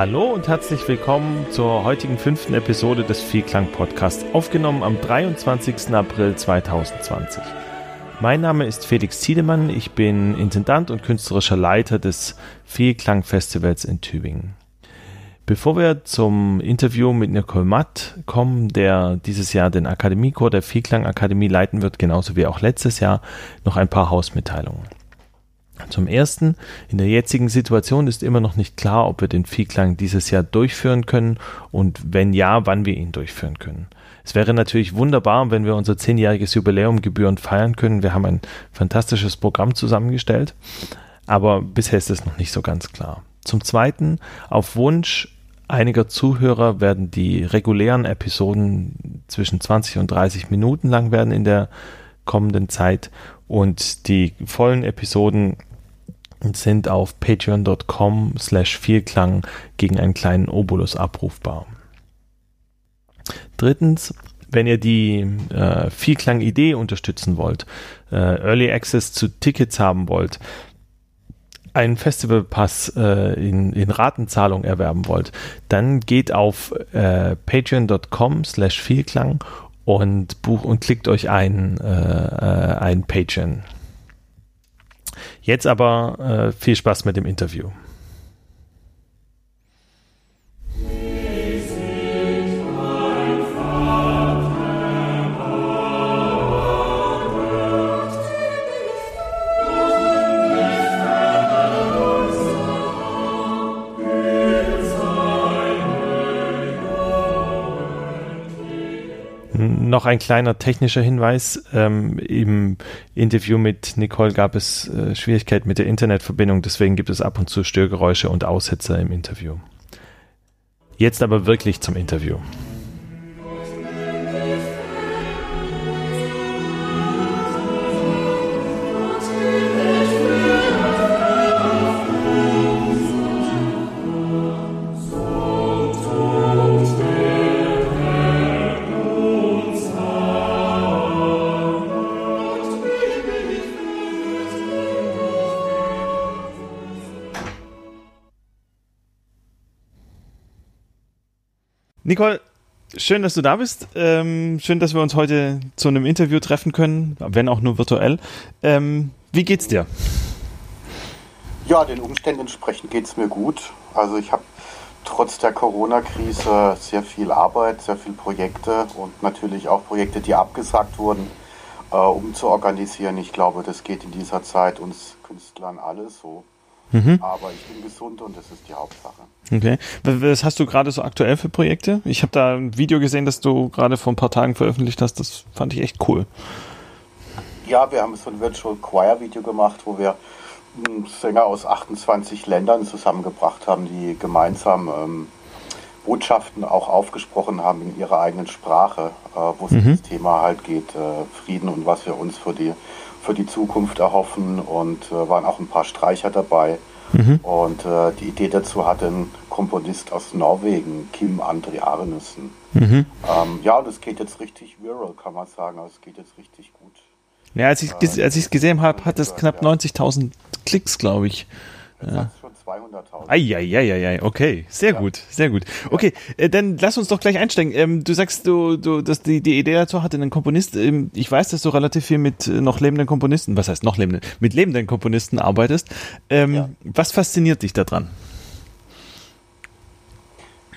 Hallo und herzlich willkommen zur heutigen fünften Episode des Vielklang Podcasts, aufgenommen am 23. April 2020. Mein Name ist Felix Ziedemann, ich bin Intendant und künstlerischer Leiter des Vielklang Festivals in Tübingen. Bevor wir zum Interview mit Nicole Matt kommen, der dieses Jahr den Akademiechor der Vielklang Akademie leiten wird, genauso wie auch letztes Jahr, noch ein paar Hausmitteilungen. Zum ersten, in der jetzigen Situation ist immer noch nicht klar, ob wir den Viehklang dieses Jahr durchführen können und wenn ja, wann wir ihn durchführen können. Es wäre natürlich wunderbar, wenn wir unser zehnjähriges Jubiläum gebührend feiern können. Wir haben ein fantastisches Programm zusammengestellt, aber bisher ist es noch nicht so ganz klar. Zum zweiten, auf Wunsch einiger Zuhörer werden die regulären Episoden zwischen 20 und 30 Minuten lang werden in der kommenden Zeit und die vollen Episoden sind auf patreon.com slash vielklang gegen einen kleinen Obolus abrufbar. Drittens, wenn ihr die äh, Vielklang-Idee unterstützen wollt, äh, Early Access zu Tickets haben wollt, einen Festivalpass äh, in, in Ratenzahlung erwerben wollt, dann geht auf äh, patreon.com slash Vielklang und buch und klickt euch ein, äh, äh ein Patreon. Jetzt aber äh, viel Spaß mit dem Interview. Noch ein kleiner technischer Hinweis. Ähm, Im Interview mit Nicole gab es äh, Schwierigkeiten mit der Internetverbindung, deswegen gibt es ab und zu Störgeräusche und Aussetzer im Interview. Jetzt aber wirklich zum Interview. Nicole, schön, dass du da bist. Ähm, schön, dass wir uns heute zu einem Interview treffen können, wenn auch nur virtuell. Ähm, wie geht's dir? Ja, den Umständen entsprechend geht es mir gut. Also ich habe trotz der Corona-Krise sehr viel Arbeit, sehr viele Projekte und natürlich auch Projekte, die abgesagt wurden, äh, um zu organisieren. Ich glaube, das geht in dieser Zeit uns Künstlern alles so. Mhm. Aber ich bin gesund und das ist die Hauptsache. Okay. Was hast du gerade so aktuell für Projekte? Ich habe da ein Video gesehen, das du gerade vor ein paar Tagen veröffentlicht hast. Das fand ich echt cool. Ja, wir haben so ein Virtual Choir Video gemacht, wo wir hm, Sänger aus 28 Ländern zusammengebracht haben, die gemeinsam ähm, Botschaften auch aufgesprochen haben in ihrer eigenen Sprache, äh, wo es mhm. das Thema halt geht, äh, Frieden und was wir uns für die für die Zukunft erhoffen und äh, waren auch ein paar Streicher dabei. Mhm. Und äh, die Idee dazu hatte ein Komponist aus Norwegen, Kim André Arnesen. Mhm. Ähm, ja, und es geht jetzt richtig viral, kann man sagen. Also es geht jetzt richtig gut. Ja, als ich es äh, gesehen habe, hat es knapp ja. 90.000 Klicks, glaube ich. Ja. Schon 200.000. Eieieiei, okay, sehr ja. gut, sehr gut. Okay, äh, dann lass uns doch gleich einsteigen. Ähm, du sagst, du, du, dass die, die Idee dazu hatte, einen Komponist. Ähm, ich weiß, dass du relativ viel mit äh, noch lebenden Komponisten, was heißt noch lebenden, mit lebenden Komponisten arbeitest. Ähm, ja. Was fasziniert dich daran?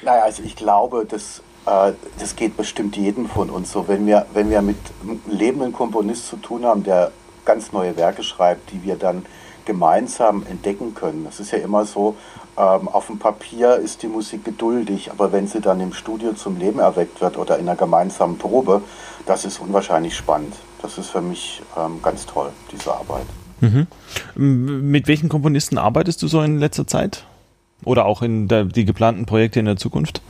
Naja, also ich glaube, dass äh, das geht bestimmt jedem von uns so. Wenn wir, wenn wir mit einem lebenden Komponist zu tun haben, der ganz neue Werke schreibt, die wir dann gemeinsam entdecken können. Es ist ja immer so, ähm, auf dem Papier ist die Musik geduldig, aber wenn sie dann im Studio zum Leben erweckt wird oder in einer gemeinsamen Probe, das ist unwahrscheinlich spannend. Das ist für mich ähm, ganz toll, diese Arbeit. Mhm. Mit welchen Komponisten arbeitest du so in letzter Zeit? Oder auch in der, die geplanten Projekte in der Zukunft?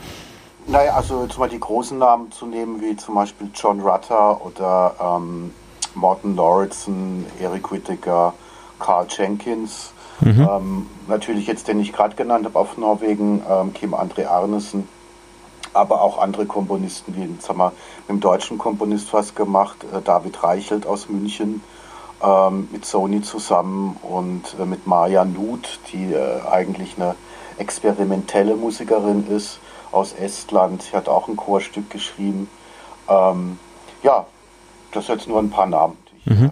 Naja, also zum Beispiel die großen Namen zu nehmen, wie zum Beispiel John Rutter oder ähm, Morton Lauritsen, Eric Whittaker, Carl Jenkins, mhm. ähm, natürlich jetzt den ich gerade genannt habe auf Norwegen, ähm, Kim André Arnesen, aber auch andere Komponisten, wie sagen wir, mit dem deutschen Komponist was gemacht, äh, David Reichelt aus München, ähm, mit Sony zusammen und äh, mit Maja Nuth, die äh, eigentlich eine experimentelle Musikerin ist aus Estland. Sie hat auch ein Chorstück geschrieben. Ähm, ja, das sind jetzt nur ein paar Namen, die ich mhm.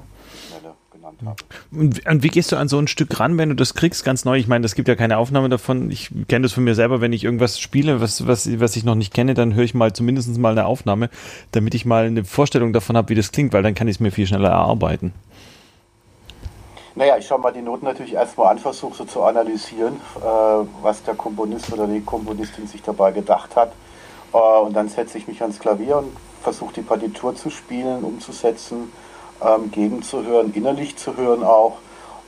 Habe. Und, und, wie gehst du an so ein Stück ran, wenn du das kriegst, ganz neu? Ich meine, es gibt ja keine Aufnahme davon. Ich kenne das von mir selber, wenn ich irgendwas spiele, was, was, was ich noch nicht kenne, dann höre ich mal zumindest mal eine Aufnahme, damit ich mal eine Vorstellung davon habe, wie das klingt, weil dann kann ich es mir viel schneller erarbeiten. Naja, ich schaue mal die Noten natürlich erstmal an, versuche so zu analysieren, äh, was der Komponist oder die Komponistin sich dabei gedacht hat. Äh, und dann setze ich mich ans Klavier und versuche die Partitur zu spielen, umzusetzen, ähm, gegenzuhören, innerlich zu hören auch.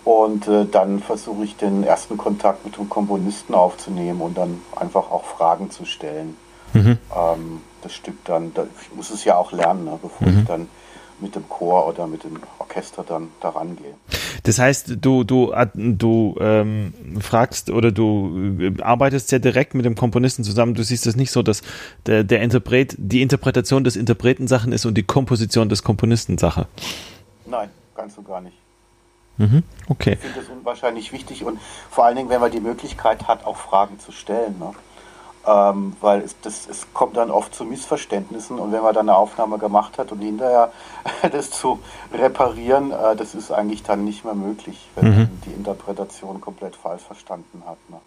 Und äh, dann versuche ich den ersten Kontakt mit dem Komponisten aufzunehmen und dann einfach auch Fragen zu stellen. Mhm. Ähm, das Stück dann, da, ich muss es ja auch lernen, ne, bevor mhm. ich dann mit dem Chor oder mit dem Orchester dann daran gehe. Das heißt, du, du, du ähm, fragst oder du äh, arbeitest sehr direkt mit dem Komponisten zusammen. Du siehst es nicht so, dass der, der Interpret, die Interpretation des Interpreten Sachen ist und die Komposition des Komponisten Sache. Nein, ganz und gar nicht. Mhm, okay. Ich finde das unwahrscheinlich wichtig und vor allen Dingen, wenn man die Möglichkeit hat, auch Fragen zu stellen. Ne? Ähm, weil es, das, es kommt dann oft zu Missverständnissen und wenn man dann eine Aufnahme gemacht hat und hinterher das zu reparieren, äh, das ist eigentlich dann nicht mehr möglich, wenn mhm. man die Interpretation komplett falsch verstanden hat. Ne?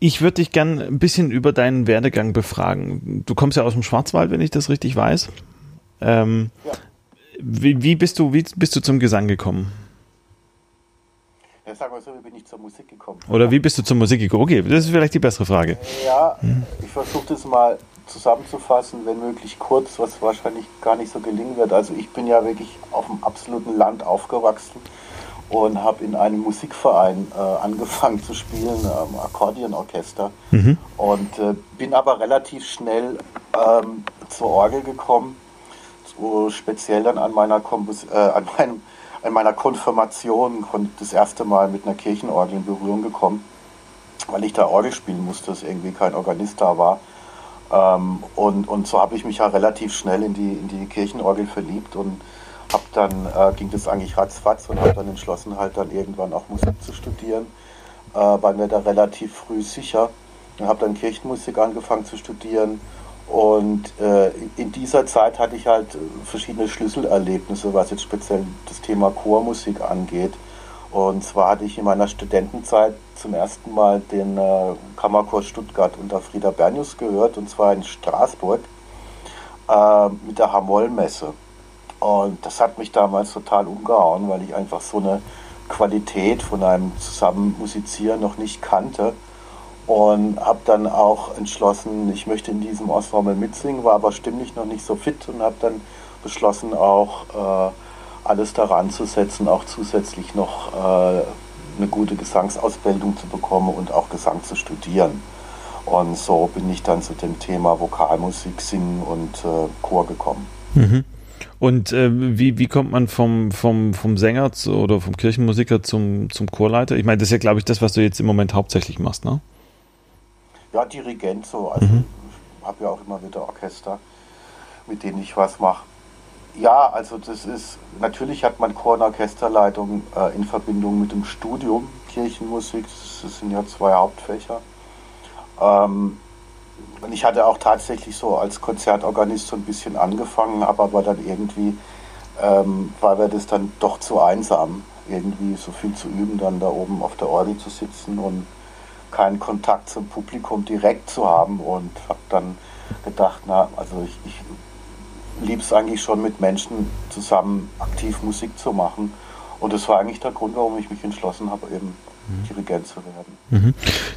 Ich würde dich gern ein bisschen über deinen Werdegang befragen. Du kommst ja aus dem Schwarzwald, wenn ich das richtig weiß. Ähm, ja. wie, wie, bist du, wie bist du zum Gesang gekommen? Ja, sagen wir so, wie bin ich zur Musik gekommen? Oder wie bist du zur Musik gekommen? Okay, das ist vielleicht die bessere Frage. Ja, hm. ich versuche das mal zusammenzufassen, wenn möglich kurz, was wahrscheinlich gar nicht so gelingen wird. Also ich bin ja wirklich auf dem absoluten Land aufgewachsen und habe in einem Musikverein äh, angefangen zu spielen, ähm, Akkordeonorchester. Mhm. Und äh, bin aber relativ schnell ähm, zur Orgel gekommen, so speziell dann an meiner, Kompos äh, an, meinem, an meiner Konfirmation, das erste Mal mit einer Kirchenorgel in Berührung gekommen, weil ich da Orgel spielen musste, dass irgendwie kein Organist da war. Ähm, und, und so habe ich mich ja relativ schnell in die, in die Kirchenorgel verliebt und hab dann äh, ging das eigentlich ratzfatz und habe dann entschlossen, halt dann irgendwann auch Musik zu studieren. Äh, war mir da relativ früh sicher und habe dann Kirchenmusik angefangen zu studieren. Und äh, in dieser Zeit hatte ich halt verschiedene Schlüsselerlebnisse, was jetzt speziell das Thema Chormusik angeht. Und zwar hatte ich in meiner Studentenzeit zum ersten Mal den äh, Kammerchor Stuttgart unter Frieda Bernius gehört, und zwar in Straßburg äh, mit der Hamollmesse. Und das hat mich damals total umgehauen, weil ich einfach so eine Qualität von einem Zusammenmusizieren noch nicht kannte. Und habe dann auch entschlossen, ich möchte in diesem Ensemble mitsingen, war aber stimmlich noch nicht so fit und habe dann beschlossen, auch äh, alles daran zu setzen, auch zusätzlich noch äh, eine gute Gesangsausbildung zu bekommen und auch Gesang zu studieren. Und so bin ich dann zu dem Thema Vokalmusik, Singen und äh, Chor gekommen. Mhm. Und äh, wie, wie kommt man vom, vom, vom Sänger zu, oder vom Kirchenmusiker zum, zum Chorleiter? Ich meine, das ist ja, glaube ich, das, was du jetzt im Moment hauptsächlich machst, ne? Ja, Dirigent so. Also mhm. ich habe ja auch immer wieder Orchester, mit denen ich was mache. Ja, also das ist, natürlich hat man Chor- und Orchesterleitung äh, in Verbindung mit dem Studium Kirchenmusik. Das sind ja zwei Hauptfächer. Ähm, und ich hatte auch tatsächlich so als Konzertorganist so ein bisschen angefangen, habe aber dann irgendwie, ähm, war mir das dann doch zu einsam, irgendwie so viel zu üben, dann da oben auf der Orgel zu sitzen und keinen Kontakt zum Publikum direkt zu haben und habe dann gedacht, na, also ich, ich liebe es eigentlich schon mit Menschen zusammen aktiv Musik zu machen. Und das war eigentlich der Grund, warum ich mich entschlossen habe, eben Dirigent zu werden. Mhm.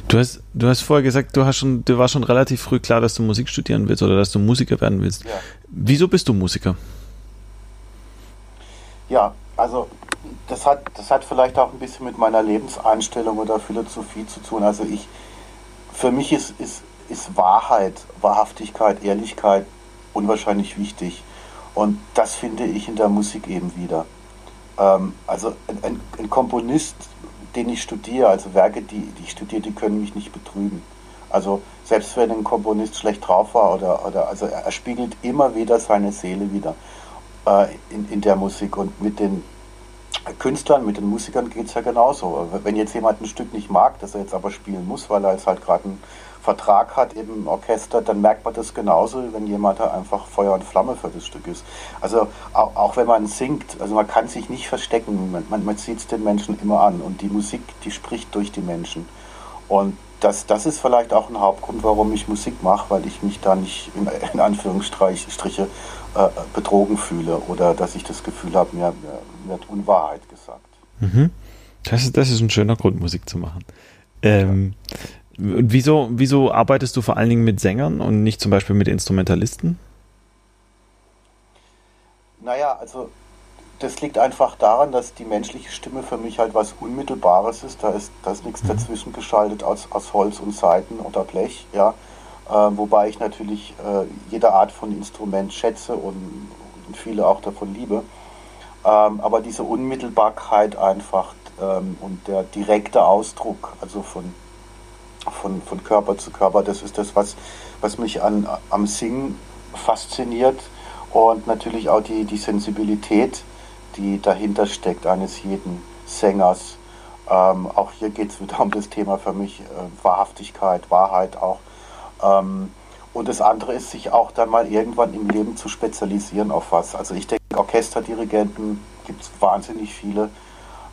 Du hast, du hast vorher gesagt, du hast schon, du war schon relativ früh klar, dass du Musik studieren willst oder dass du Musiker werden willst. Ja. Wieso bist du Musiker? Ja, also das hat, das hat vielleicht auch ein bisschen mit meiner Lebenseinstellung oder Philosophie zu tun. Also ich, für mich ist, ist, ist Wahrheit, Wahrhaftigkeit, Ehrlichkeit unwahrscheinlich wichtig. Und das finde ich in der Musik eben wieder. Ähm, also ein, ein, Komponist, den ich studiere, also Werke, die, die ich studiere, die können mich nicht betrügen. Also selbst wenn ein Komponist schlecht drauf war oder, oder also er, spiegelt immer wieder seine Seele wieder äh, in, in der Musik und mit den Künstlern, mit den Musikern geht es ja genauso. Wenn jetzt jemand ein Stück nicht mag, das er jetzt aber spielen muss, weil er jetzt halt gerade einen Vertrag hat im Orchester, dann merkt man das genauso, wenn jemand da einfach Feuer und Flamme für das Stück ist. Also auch, auch wenn man singt, also man kann sich nicht verstecken, man, man, man sieht es den Menschen immer an und die Musik, die spricht durch die Menschen. Und das, das ist vielleicht auch ein Hauptgrund, warum ich Musik mache, weil ich mich da nicht in, in Anführungsstriche äh, betrogen fühle oder dass ich das Gefühl habe, mir, mir wird Unwahrheit gesagt. Mhm. Das, ist, das ist ein schöner Grund, Musik zu machen. Ähm, ja. Wieso, wieso arbeitest du vor allen Dingen mit Sängern und nicht zum Beispiel mit Instrumentalisten? Naja, also das liegt einfach daran, dass die menschliche Stimme für mich halt was Unmittelbares ist. Da ist, da ist nichts mhm. dazwischen geschaltet aus, aus Holz und Saiten oder Blech. Ja. Äh, wobei ich natürlich äh, jede Art von Instrument schätze und, und viele auch davon liebe. Ähm, aber diese Unmittelbarkeit einfach ähm, und der direkte Ausdruck, also von, von, von Körper zu Körper, das ist das, was, was mich an, am Singen fasziniert und natürlich auch die, die Sensibilität die dahinter steckt eines jeden Sängers. Ähm, auch hier geht es wieder um das Thema für mich äh, Wahrhaftigkeit, Wahrheit auch. Ähm, und das andere ist, sich auch dann mal irgendwann im Leben zu spezialisieren auf was. Also ich denke, Orchesterdirigenten gibt es wahnsinnig viele.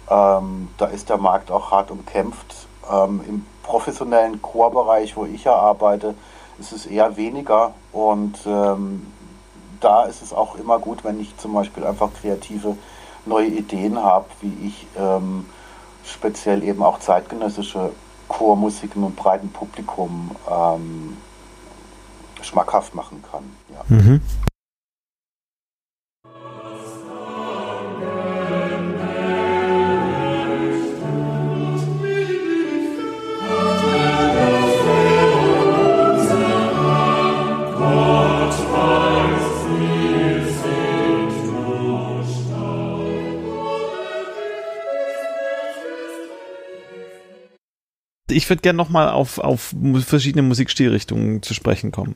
Ähm, da ist der Markt auch hart umkämpft. Ähm, Im professionellen Chorbereich, wo ich ja arbeite, ist es eher weniger. Und ähm, da ist es auch immer gut, wenn ich zum Beispiel einfach kreative neue Ideen habe, wie ich ähm, speziell eben auch zeitgenössische Chormusiken und breiten Publikum ähm, schmackhaft machen kann. Ja. Mhm. Ich würde gerne nochmal auf, auf verschiedene Musikstilrichtungen zu sprechen kommen.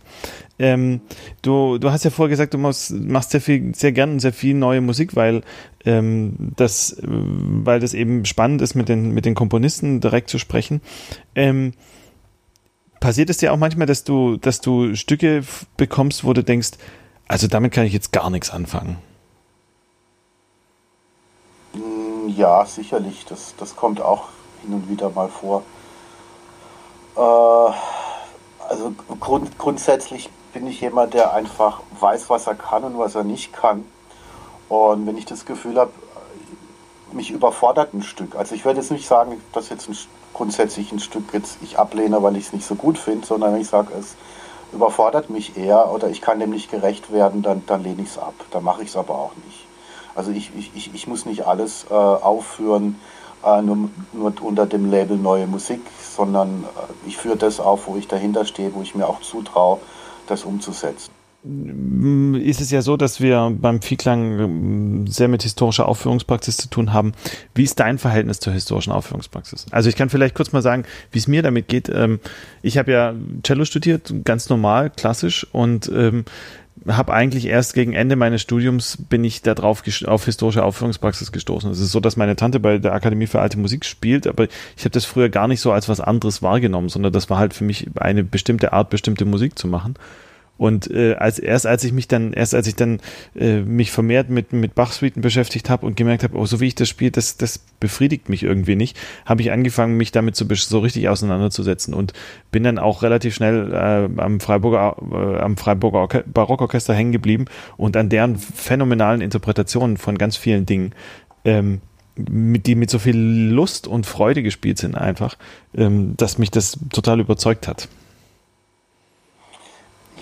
Ähm, du, du hast ja vorher gesagt, du machst, machst sehr viel, sehr gern sehr viel neue Musik, weil ähm, das, weil das eben spannend ist, mit den, mit den Komponisten direkt zu sprechen. Ähm, passiert es dir auch manchmal, dass du, dass du Stücke bekommst, wo du denkst, also damit kann ich jetzt gar nichts anfangen? Ja, sicherlich. Das, das kommt auch hin und wieder mal vor. Äh, also grund, grundsätzlich bin ich jemand, der einfach weiß, was er kann und was er nicht kann. Und wenn ich das Gefühl habe, mich überfordert ein Stück. Also ich würde jetzt nicht sagen, dass jetzt ein, grundsätzlich ein Stück jetzt ich ablehne, weil ich es nicht so gut finde, sondern wenn ich sage, es überfordert mich eher oder ich kann dem nicht gerecht werden, dann, dann lehne ich es ab. Dann mache ich es aber auch nicht. Also ich, ich, ich muss nicht alles äh, aufführen, äh, nur, nur, unter dem Label neue Musik, sondern äh, ich führe das auf, wo ich dahinter stehe, wo ich mir auch zutraue, das umzusetzen. Ist es ja so, dass wir beim Vielklang ähm, sehr mit historischer Aufführungspraxis zu tun haben. Wie ist dein Verhältnis zur historischen Aufführungspraxis? Also ich kann vielleicht kurz mal sagen, wie es mir damit geht. Ähm, ich habe ja Cello studiert, ganz normal, klassisch und ähm, habe eigentlich erst gegen Ende meines Studiums bin ich da drauf auf historische Aufführungspraxis gestoßen. Es ist so, dass meine Tante bei der Akademie für alte Musik spielt, aber ich habe das früher gar nicht so als was anderes wahrgenommen, sondern das war halt für mich eine bestimmte Art, bestimmte Musik zu machen. Und äh, als erst als ich mich dann, erst als ich dann äh, mich vermehrt mit, mit Bach-Suiten beschäftigt habe und gemerkt habe, oh, so wie ich das spiele, das, das befriedigt mich irgendwie nicht, habe ich angefangen, mich damit so, so richtig auseinanderzusetzen und bin dann auch relativ schnell äh, am Freiburger, äh, am Freiburger Barockorchester hängen geblieben und an deren phänomenalen Interpretationen von ganz vielen Dingen. Ähm, mit, die mit so viel Lust und Freude gespielt sind einfach, ähm, dass mich das total überzeugt hat.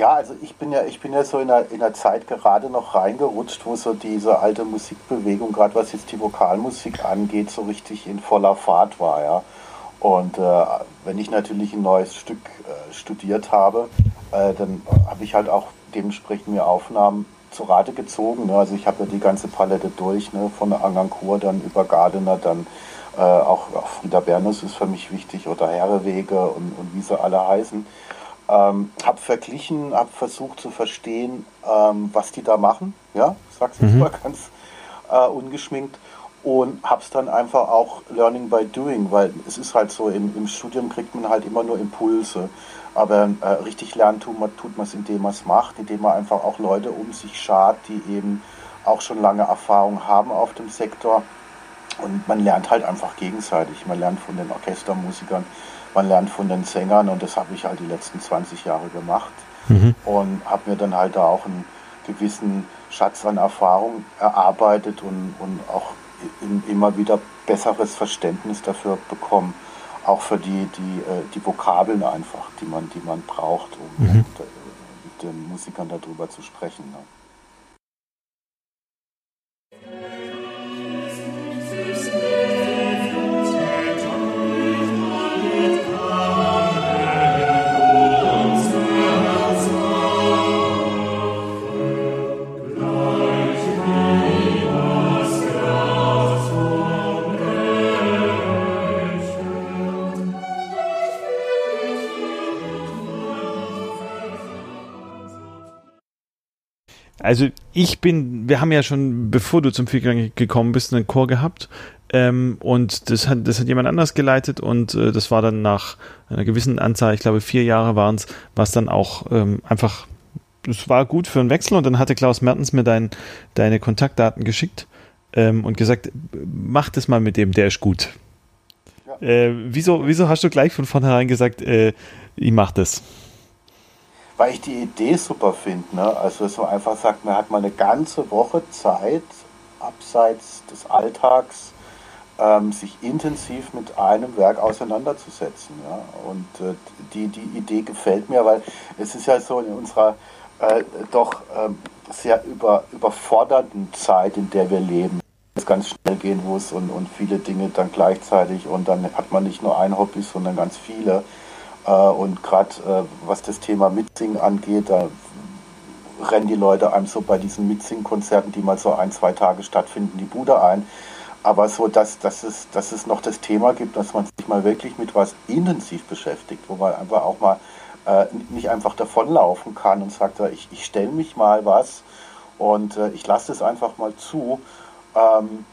Ja, also ich bin ja, ich bin ja so in der, in der Zeit gerade noch reingerutscht, wo so diese alte Musikbewegung, gerade was jetzt die Vokalmusik angeht, so richtig in voller Fahrt war, ja. Und äh, wenn ich natürlich ein neues Stück äh, studiert habe, äh, dann habe ich halt auch dementsprechend mir Aufnahmen zu Rate gezogen. Ne? Also ich habe ja die ganze Palette durch, ne? von Angankur dann über Gardener, dann äh, auch, auch Frieda Bernus ist für mich wichtig oder Herrewege und, und wie sie alle heißen. Ähm, habe verglichen, habe versucht zu verstehen, ähm, was die da machen. Ja, sag's jetzt mhm. mal ganz äh, ungeschminkt und habe es dann einfach auch Learning by Doing, weil es ist halt so, im, im Studium kriegt man halt immer nur Impulse, aber äh, richtig lernen tut man es, indem man es macht, indem man einfach auch Leute um sich schart, die eben auch schon lange Erfahrung haben auf dem Sektor und man lernt halt einfach gegenseitig, man lernt von den Orchestermusikern, man lernt von den Sängern und das habe ich halt die letzten 20 Jahre gemacht mhm. und habe mir dann halt da auch einen gewissen Schatz an Erfahrung erarbeitet und, und auch immer wieder besseres Verständnis dafür bekommen, auch für die, die, äh, die Vokabeln einfach, die man, die man braucht, um mhm. mit den Musikern darüber zu sprechen. Ne? Also ich bin, wir haben ja schon, bevor du zum Vierklang gekommen bist, einen Chor gehabt. Ähm, und das hat, das hat jemand anders geleitet und äh, das war dann nach einer gewissen Anzahl, ich glaube vier Jahre waren es, was dann auch ähm, einfach, das war gut für einen Wechsel und dann hatte Klaus Mertens mir dein, deine Kontaktdaten geschickt ähm, und gesagt, mach das mal mit dem, der ist gut. Ja. Äh, wieso, wieso hast du gleich von vornherein gesagt, äh, ich mach das? Weil ich die Idee super finde. Ne? Also so einfach sagt, man hat mal eine ganze Woche Zeit, abseits des Alltags, ähm, sich intensiv mit einem Werk auseinanderzusetzen. Ja? Und äh, die, die Idee gefällt mir, weil es ist ja so in unserer äh, doch äh, sehr über, überfordernden Zeit, in der wir leben, es ganz schnell gehen muss und, und viele Dinge dann gleichzeitig und dann hat man nicht nur ein Hobby, sondern ganz viele. Äh, und gerade äh, was das Thema Mitsingen angeht, da rennen die Leute einem so bei diesen Mitsingkonzerten, die mal so ein, zwei Tage stattfinden, die Bude ein. Aber so, dass, dass, es, dass es noch das Thema gibt, dass man sich mal wirklich mit was intensiv beschäftigt, wo man einfach auch mal äh, nicht einfach davonlaufen kann und sagt, ich, ich stelle mich mal was und äh, ich lasse es einfach mal zu. Ähm,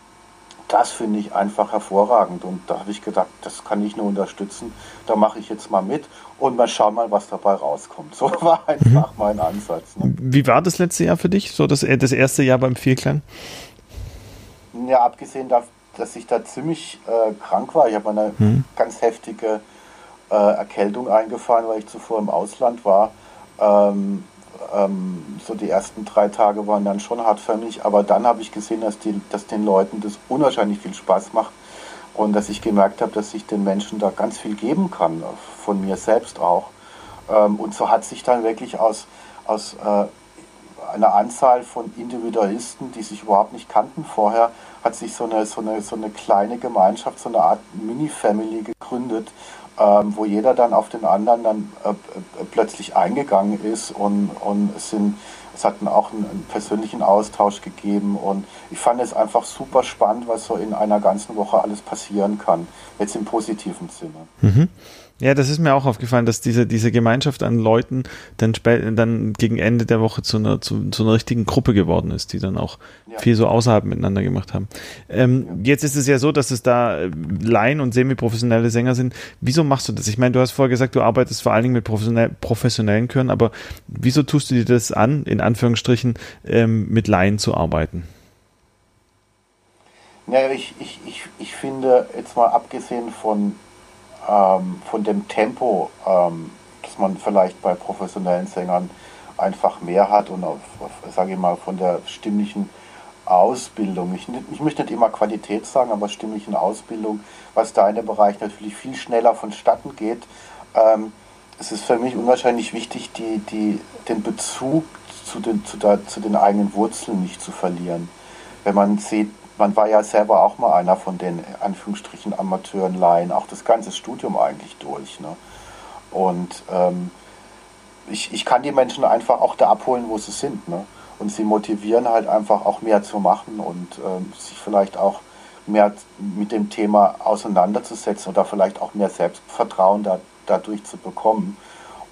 das finde ich einfach hervorragend. Und da habe ich gedacht, das kann ich nur unterstützen. Da mache ich jetzt mal mit und mal schauen mal, was dabei rauskommt. So war einfach mhm. mein Ansatz. Ne? Wie war das letzte Jahr für dich? So das, äh, das erste Jahr beim Vierklang? Ja, abgesehen davon, dass ich da ziemlich äh, krank war. Ich habe eine mhm. ganz heftige äh, Erkältung eingefahren, weil ich zuvor im Ausland war. Ähm, ähm, so die ersten drei Tage waren dann schon hart für mich, aber dann habe ich gesehen, dass, die, dass den Leuten das unwahrscheinlich viel Spaß macht und dass ich gemerkt habe, dass ich den Menschen da ganz viel geben kann, von mir selbst auch. Ähm, und so hat sich dann wirklich aus, aus äh, einer Anzahl von Individualisten, die sich überhaupt nicht kannten vorher, hat sich so eine, so eine, so eine kleine Gemeinschaft, so eine Art Mini-Family gegründet, ähm, wo jeder dann auf den anderen dann äh, äh, plötzlich eingegangen ist und, und es sind es hat auch einen, einen, persönlichen Austausch gegeben und ich fand es einfach super spannend, was so in einer ganzen Woche alles passieren kann, jetzt im positiven Sinne. Mhm. Ja, das ist mir auch aufgefallen, dass diese, diese Gemeinschaft an Leuten dann, dann gegen Ende der Woche zu einer, zu, zu einer richtigen Gruppe geworden ist, die dann auch ja. viel so außerhalb miteinander gemacht haben. Ähm, ja. Jetzt ist es ja so, dass es da äh, Laien und semi-professionelle Sänger sind. Wieso machst du das? Ich meine, du hast vorher gesagt, du arbeitest vor allen Dingen mit professionell, professionellen Chören, aber wieso tust du dir das an, in Anführungsstrichen, ähm, mit Laien zu arbeiten? Ja, ich, ich, ich, ich finde, jetzt mal abgesehen von ähm, von dem Tempo, ähm, das man vielleicht bei professionellen Sängern einfach mehr hat und auf, auf sage ich mal, von der stimmlichen Ausbildung. Ich, ich, möchte nicht immer Qualität sagen, aber stimmlichen Ausbildung, was da in dem Bereich natürlich viel schneller vonstatten geht. Ähm, es ist für mich unwahrscheinlich wichtig, die, die, den Bezug zu den, zu, der, zu den eigenen Wurzeln nicht zu verlieren. Wenn man sieht, man war ja selber auch mal einer von den Anführungsstrichen Amateuren Laien, auch das ganze Studium eigentlich durch. Ne? Und ähm, ich, ich kann die Menschen einfach auch da abholen, wo sie sind. Ne? und sie motivieren halt einfach auch mehr zu machen und ähm, sich vielleicht auch mehr mit dem Thema auseinanderzusetzen oder vielleicht auch mehr Selbstvertrauen da, dadurch zu bekommen.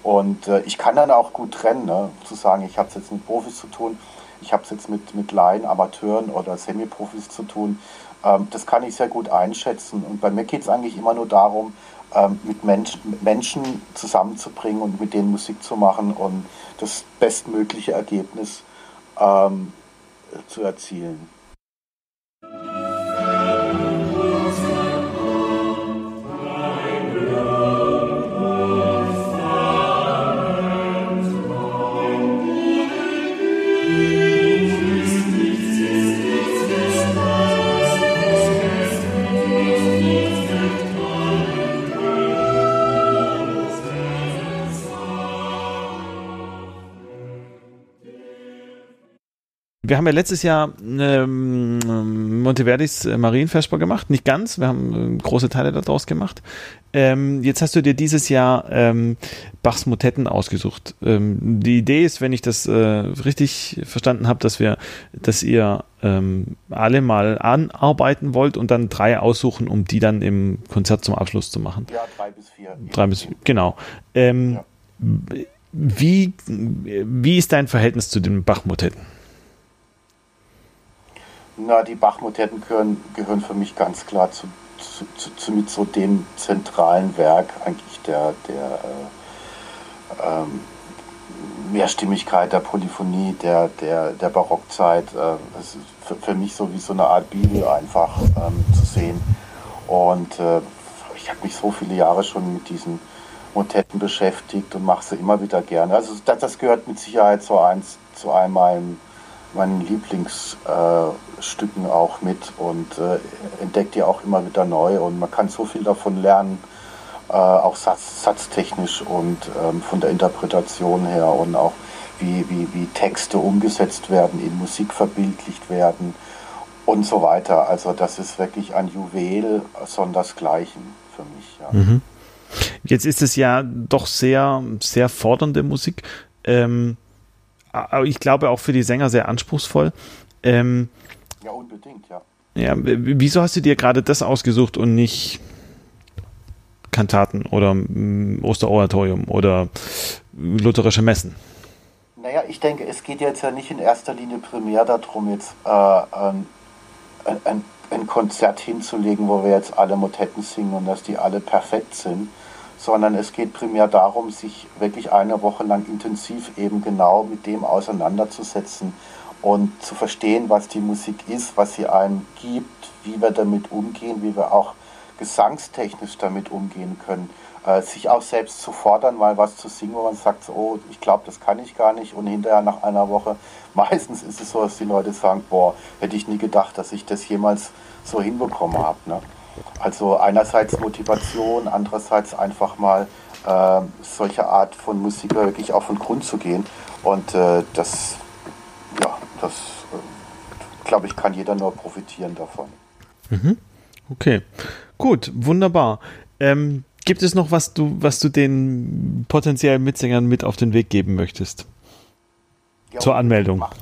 Und äh, ich kann dann auch gut trennen, ne? zu sagen, ich habe es jetzt mit Profis zu tun, ich habe es jetzt mit, mit Laien, Amateuren oder Semi-Profis zu tun. Ähm, das kann ich sehr gut einschätzen. Und bei mir geht es eigentlich immer nur darum, ähm, mit Menschen, mit Menschen zusammenzubringen und mit denen Musik zu machen und das bestmögliche Ergebnis ähm, zu erzielen. Wir haben ja letztes Jahr ähm, Monteverdis äh, Marienvesper gemacht, nicht ganz, wir haben äh, große Teile daraus gemacht. Ähm, jetzt hast du dir dieses Jahr ähm, Bachs Motetten ausgesucht. Ähm, die Idee ist, wenn ich das äh, richtig verstanden habe, dass wir, dass ihr ähm, alle mal anarbeiten wollt und dann drei aussuchen, um die dann im Konzert zum Abschluss zu machen. Ja, drei bis vier. Drei bis genau. Ähm, ja. Wie, wie ist dein Verhältnis zu den Bach-Motetten? Na, die Bach-Motetten gehören, gehören für mich ganz klar zu, zu, zu, zu, mit dem zentralen Werk eigentlich der, der äh, ähm, Mehrstimmigkeit, der Polyphonie, der, der, der Barockzeit. Äh, ist für, für, mich so wie so eine Art Bibel einfach ähm, zu sehen. Und äh, ich habe mich so viele Jahre schon mit diesen Motetten beschäftigt und mache sie immer wieder gerne. Also das, das gehört mit Sicherheit so eins zu einem meinen Lieblingsstücken äh, auch mit und äh, entdeckt die auch immer wieder neu und man kann so viel davon lernen, äh, auch satz, satztechnisch und ähm, von der Interpretation her und auch wie, wie, wie Texte umgesetzt werden, in Musik verbildlicht werden und so weiter. Also das ist wirklich ein Juwel sondersgleichen für mich. Ja. Mhm. Jetzt ist es ja doch sehr, sehr fordernde Musik. Ähm ich glaube auch für die Sänger sehr anspruchsvoll. Ähm, ja, unbedingt, ja. Ja, wieso hast du dir gerade das ausgesucht und nicht Kantaten oder Osteroratorium oder lutherische Messen? Naja, ich denke, es geht jetzt ja nicht in erster Linie primär darum, jetzt äh, ein, ein, ein Konzert hinzulegen, wo wir jetzt alle Motetten singen und dass die alle perfekt sind, sondern es geht primär darum, sich wirklich eine Woche lang intensiv eben genau mit dem auseinanderzusetzen und zu verstehen, was die Musik ist, was sie einem gibt, wie wir damit umgehen, wie wir auch gesangstechnisch damit umgehen können. Äh, sich auch selbst zu fordern, mal was zu singen, wo man sagt, oh, ich glaube, das kann ich gar nicht. Und hinterher nach einer Woche, meistens ist es so, dass die Leute sagen, boah, hätte ich nie gedacht, dass ich das jemals so hinbekommen habe. Ne? Also einerseits Motivation, andererseits einfach mal äh, solche Art von Musik wirklich auf den Grund zu gehen. Und äh, das, das, äh, glaube ich, kann jeder nur profitieren davon. Mhm. Okay, gut, wunderbar. Ähm, gibt es noch was du, was du den potenziellen Mitsängern mit auf den Weg geben möchtest? Ja, Zur Anmeldung. Macht,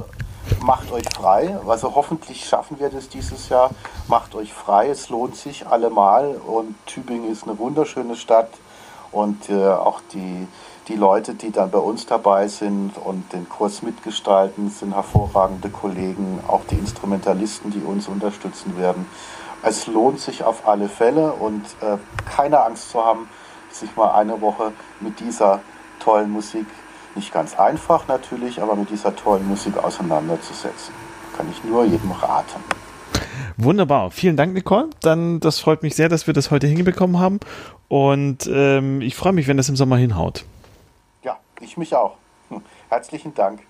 macht euch frei. Also hoffentlich schaffen wir das dieses Jahr. Macht euch frei. Es lohnt sich allemal. Und Tübingen ist eine wunderschöne Stadt. Und äh, auch die, die Leute, die dann bei uns dabei sind und den Kurs mitgestalten, sind hervorragende Kollegen. Auch die Instrumentalisten, die uns unterstützen werden. Es lohnt sich auf alle Fälle und äh, keine Angst zu haben, sich mal eine Woche mit dieser tollen Musik nicht ganz einfach natürlich, aber mit dieser tollen Musik auseinanderzusetzen. Kann ich nur jedem raten. Wunderbar. Vielen Dank, Nicole. Dann, das freut mich sehr, dass wir das heute hinbekommen haben. Und ähm, ich freue mich, wenn das im Sommer hinhaut. Ich mich auch. Herzlichen Dank.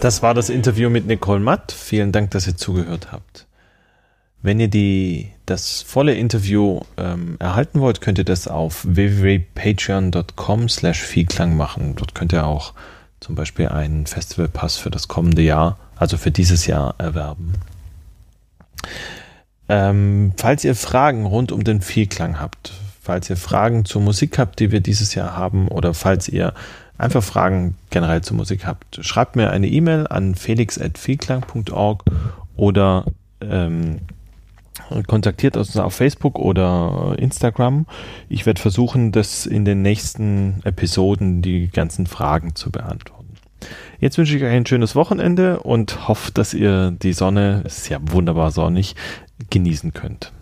Das war das Interview mit Nicole Matt. Vielen Dank, dass ihr zugehört habt. Wenn ihr die, das volle Interview ähm, erhalten wollt, könnt ihr das auf www.patreon.com slash Vielklang machen. Dort könnt ihr auch zum Beispiel einen Festivalpass für das kommende Jahr, also für dieses Jahr, erwerben. Ähm, falls ihr Fragen rund um den Vielklang habt, falls ihr Fragen zur Musik habt, die wir dieses Jahr haben, oder falls ihr einfach Fragen generell zur Musik habt, schreibt mir eine E-Mail an felix.vielklang.org oder ähm, kontaktiert uns auf Facebook oder Instagram. Ich werde versuchen, das in den nächsten Episoden die ganzen Fragen zu beantworten. Jetzt wünsche ich euch ein schönes Wochenende und hoffe, dass ihr die Sonne, es ist ja wunderbar sonnig, genießen könnt.